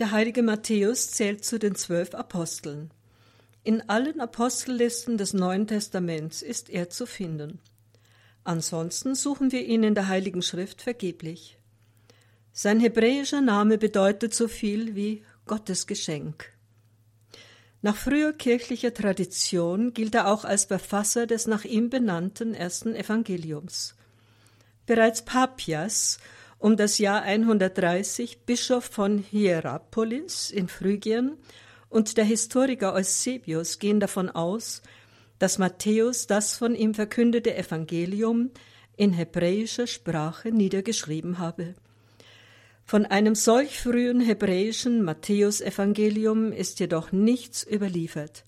Der heilige Matthäus zählt zu den zwölf Aposteln. In allen Apostellisten des Neuen Testaments ist er zu finden. Ansonsten suchen wir ihn in der Heiligen Schrift vergeblich. Sein hebräischer Name bedeutet so viel wie Gottes Geschenk. Nach früher kirchlicher Tradition gilt er auch als Verfasser des nach ihm benannten ersten Evangeliums. Bereits Papias um das Jahr 130 Bischof von Hierapolis in Phrygien und der Historiker Eusebius gehen davon aus, dass Matthäus das von ihm verkündete Evangelium in hebräischer Sprache niedergeschrieben habe. Von einem solch frühen hebräischen Matthäusevangelium ist jedoch nichts überliefert.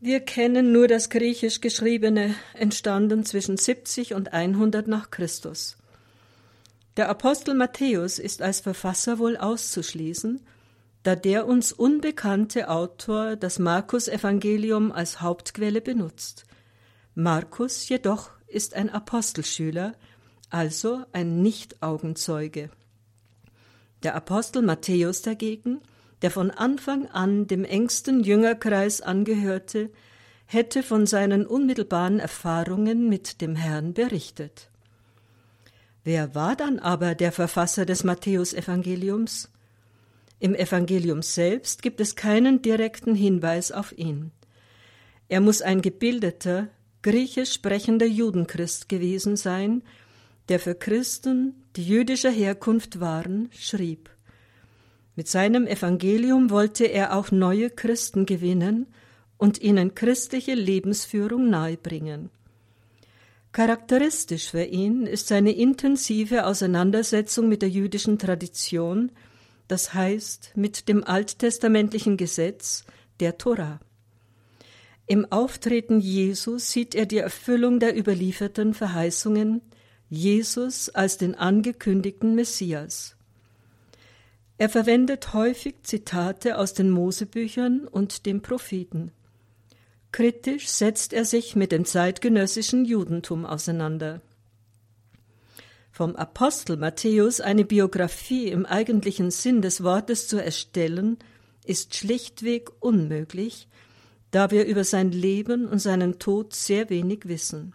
Wir kennen nur das griechisch geschriebene, entstanden zwischen 70 und 100 nach Christus. Der Apostel Matthäus ist als Verfasser wohl auszuschließen, da der uns unbekannte Autor das Markus-Evangelium als Hauptquelle benutzt. Markus jedoch ist ein Apostelschüler, also ein Nicht-Augenzeuge. Der Apostel Matthäus dagegen, der von Anfang an dem engsten Jüngerkreis angehörte, hätte von seinen unmittelbaren Erfahrungen mit dem Herrn berichtet. Wer war dann aber der Verfasser des Matthäusevangeliums? Im Evangelium selbst gibt es keinen direkten Hinweis auf ihn. Er muss ein gebildeter, griechisch sprechender Judenchrist gewesen sein, der für Christen, die jüdischer Herkunft waren, schrieb. Mit seinem Evangelium wollte er auch neue Christen gewinnen und ihnen christliche Lebensführung nahebringen. Charakteristisch für ihn ist seine intensive Auseinandersetzung mit der jüdischen Tradition, das heißt mit dem alttestamentlichen Gesetz der Tora. Im Auftreten Jesus sieht er die Erfüllung der überlieferten Verheißungen, Jesus als den angekündigten Messias. Er verwendet häufig Zitate aus den Mosebüchern und den Propheten. Kritisch setzt er sich mit dem zeitgenössischen Judentum auseinander. Vom Apostel Matthäus eine Biografie im eigentlichen Sinn des Wortes zu erstellen, ist schlichtweg unmöglich, da wir über sein Leben und seinen Tod sehr wenig wissen.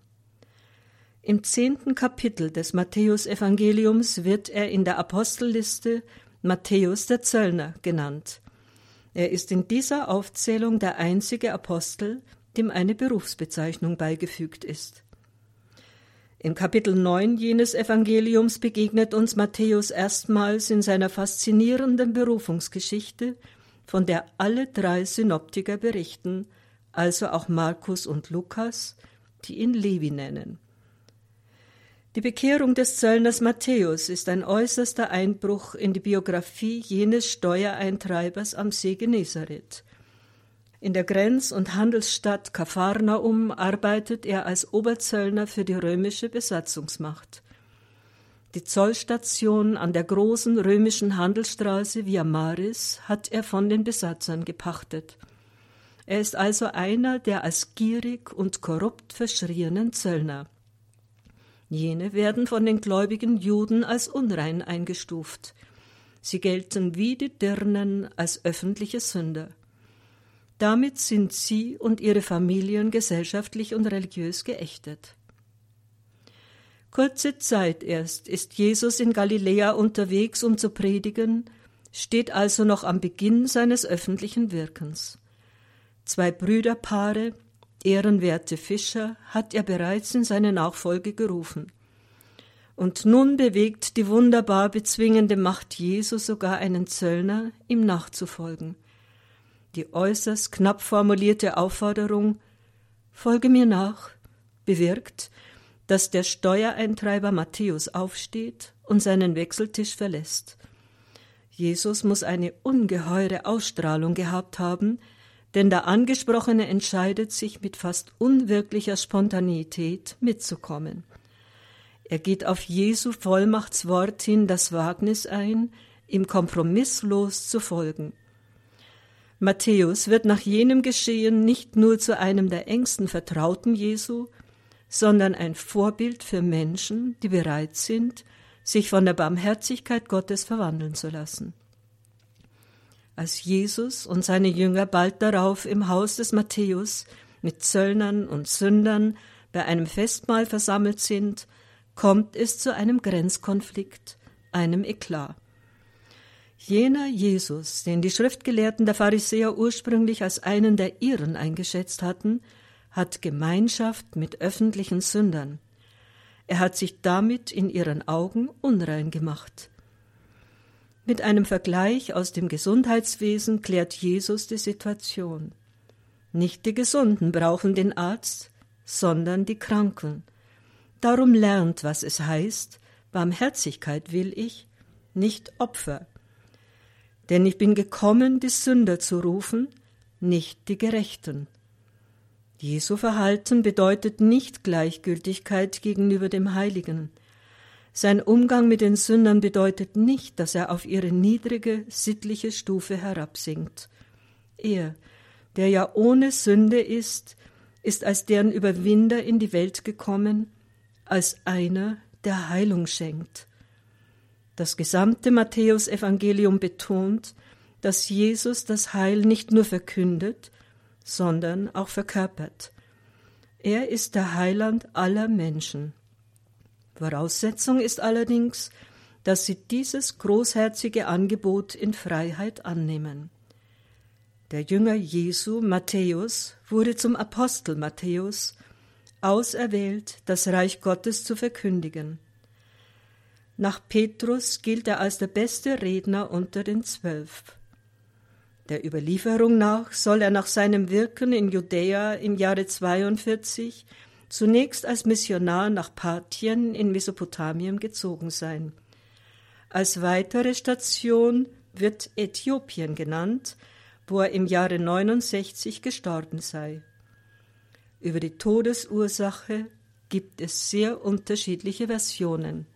Im zehnten Kapitel des Matthäusevangeliums wird er in der Apostelliste Matthäus der Zöllner genannt. Er ist in dieser Aufzählung der einzige Apostel, dem eine Berufsbezeichnung beigefügt ist. Im Kapitel 9 jenes Evangeliums begegnet uns Matthäus erstmals in seiner faszinierenden Berufungsgeschichte, von der alle drei Synoptiker berichten, also auch Markus und Lukas, die ihn Levi nennen. Die Bekehrung des Zöllners Matthäus ist ein äußerster Einbruch in die Biografie jenes Steuereintreibers am See Genezareth. In der Grenz- und Handelsstadt Kapharnaum arbeitet er als Oberzöllner für die römische Besatzungsmacht. Die Zollstation an der großen römischen Handelsstraße Via Maris hat er von den Besatzern gepachtet. Er ist also einer der als gierig und korrupt verschrienen Zöllner. Jene werden von den gläubigen Juden als unrein eingestuft. Sie gelten wie die Dirnen als öffentliche Sünder. Damit sind sie und ihre Familien gesellschaftlich und religiös geächtet. Kurze Zeit erst ist Jesus in Galiläa unterwegs, um zu predigen, steht also noch am Beginn seines öffentlichen Wirkens. Zwei Brüderpaare, ehrenwerte Fischer hat er bereits in seine Nachfolge gerufen. Und nun bewegt die wunderbar bezwingende Macht Jesu sogar einen Zöllner, ihm nachzufolgen. Die äußerst knapp formulierte Aufforderung Folge mir nach bewirkt, dass der Steuereintreiber Matthäus aufsteht und seinen Wechseltisch verlässt. Jesus muss eine ungeheure Ausstrahlung gehabt haben, denn der Angesprochene entscheidet sich mit fast unwirklicher Spontaneität mitzukommen. Er geht auf Jesu Vollmachtswort hin das Wagnis ein, ihm kompromisslos zu folgen. Matthäus wird nach jenem Geschehen nicht nur zu einem der engsten Vertrauten Jesu, sondern ein Vorbild für Menschen, die bereit sind, sich von der Barmherzigkeit Gottes verwandeln zu lassen. Als Jesus und seine Jünger bald darauf im Haus des Matthäus mit Zöllnern und Sündern bei einem Festmahl versammelt sind, kommt es zu einem Grenzkonflikt, einem Eklat. Jener Jesus, den die Schriftgelehrten der Pharisäer ursprünglich als einen der ihren eingeschätzt hatten, hat Gemeinschaft mit öffentlichen Sündern. Er hat sich damit in ihren Augen unrein gemacht. Mit einem Vergleich aus dem Gesundheitswesen klärt Jesus die Situation. Nicht die Gesunden brauchen den Arzt, sondern die Kranken. Darum lernt, was es heißt, Barmherzigkeit will ich, nicht Opfer. Denn ich bin gekommen, die Sünder zu rufen, nicht die Gerechten. Jesu Verhalten bedeutet nicht Gleichgültigkeit gegenüber dem Heiligen. Sein Umgang mit den Sündern bedeutet nicht, dass er auf ihre niedrige, sittliche Stufe herabsinkt. Er, der ja ohne Sünde ist, ist als deren Überwinder in die Welt gekommen, als einer, der Heilung schenkt. Das gesamte Matthäusevangelium betont, dass Jesus das Heil nicht nur verkündet, sondern auch verkörpert. Er ist der Heiland aller Menschen. Voraussetzung ist allerdings, dass sie dieses großherzige Angebot in Freiheit annehmen. Der Jünger Jesu, Matthäus, wurde zum Apostel Matthäus, auserwählt, das Reich Gottes zu verkündigen. Nach Petrus gilt er als der beste Redner unter den Zwölf. Der Überlieferung nach soll er nach seinem Wirken in Judäa im Jahre 42 zunächst als Missionar nach Parthien in Mesopotamien gezogen sein. Als weitere Station wird Äthiopien genannt, wo er im Jahre 69 gestorben sei. Über die Todesursache gibt es sehr unterschiedliche Versionen.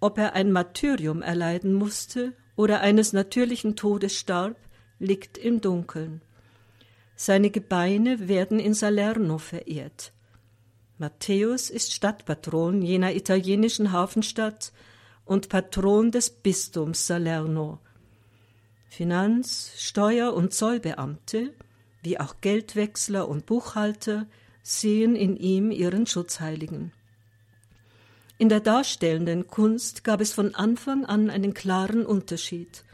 Ob er ein Martyrium erleiden musste oder eines natürlichen Todes starb, liegt im Dunkeln. Seine Gebeine werden in Salerno verehrt. Matthäus ist Stadtpatron jener italienischen Hafenstadt und Patron des Bistums Salerno. Finanz-, Steuer- und Zollbeamte, wie auch Geldwechsler und Buchhalter, sehen in ihm ihren Schutzheiligen. In der darstellenden Kunst gab es von Anfang an einen klaren Unterschied.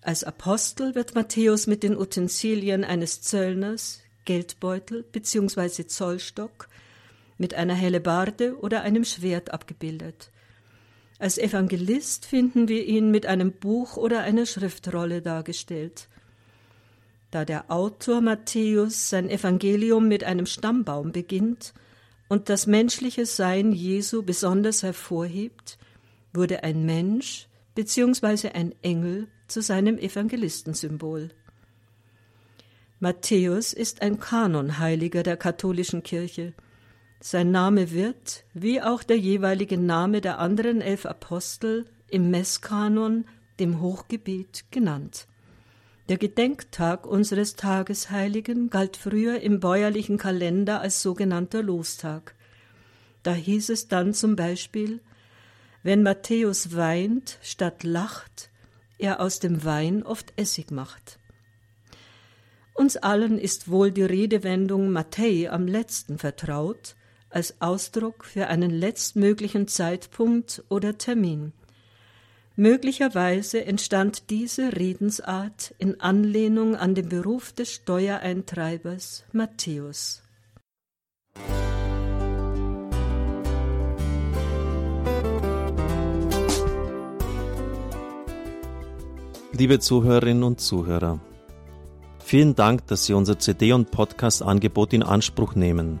Als Apostel wird Matthäus mit den Utensilien eines Zöllners, Geldbeutel bzw. Zollstock, mit einer Hellebarde oder einem Schwert abgebildet. Als Evangelist finden wir ihn mit einem Buch oder einer Schriftrolle dargestellt. Da der Autor Matthäus sein Evangelium mit einem Stammbaum beginnt, und das menschliche Sein Jesu besonders hervorhebt, wurde ein Mensch bzw. ein Engel zu seinem Evangelistensymbol. Matthäus ist ein Kanonheiliger der katholischen Kirche. Sein Name wird, wie auch der jeweilige Name der anderen elf Apostel, im Messkanon, dem Hochgebet, genannt. Der Gedenktag unseres Tagesheiligen galt früher im bäuerlichen Kalender als sogenannter Lostag. Da hieß es dann zum Beispiel, wenn Matthäus weint statt lacht, er aus dem Wein oft Essig macht. Uns allen ist wohl die Redewendung Matthäi am letzten vertraut, als Ausdruck für einen letztmöglichen Zeitpunkt oder Termin. Möglicherweise entstand diese Redensart in Anlehnung an den Beruf des Steuereintreibers Matthäus. Liebe Zuhörerinnen und Zuhörer, vielen Dank, dass Sie unser CD- und Podcast-Angebot in Anspruch nehmen.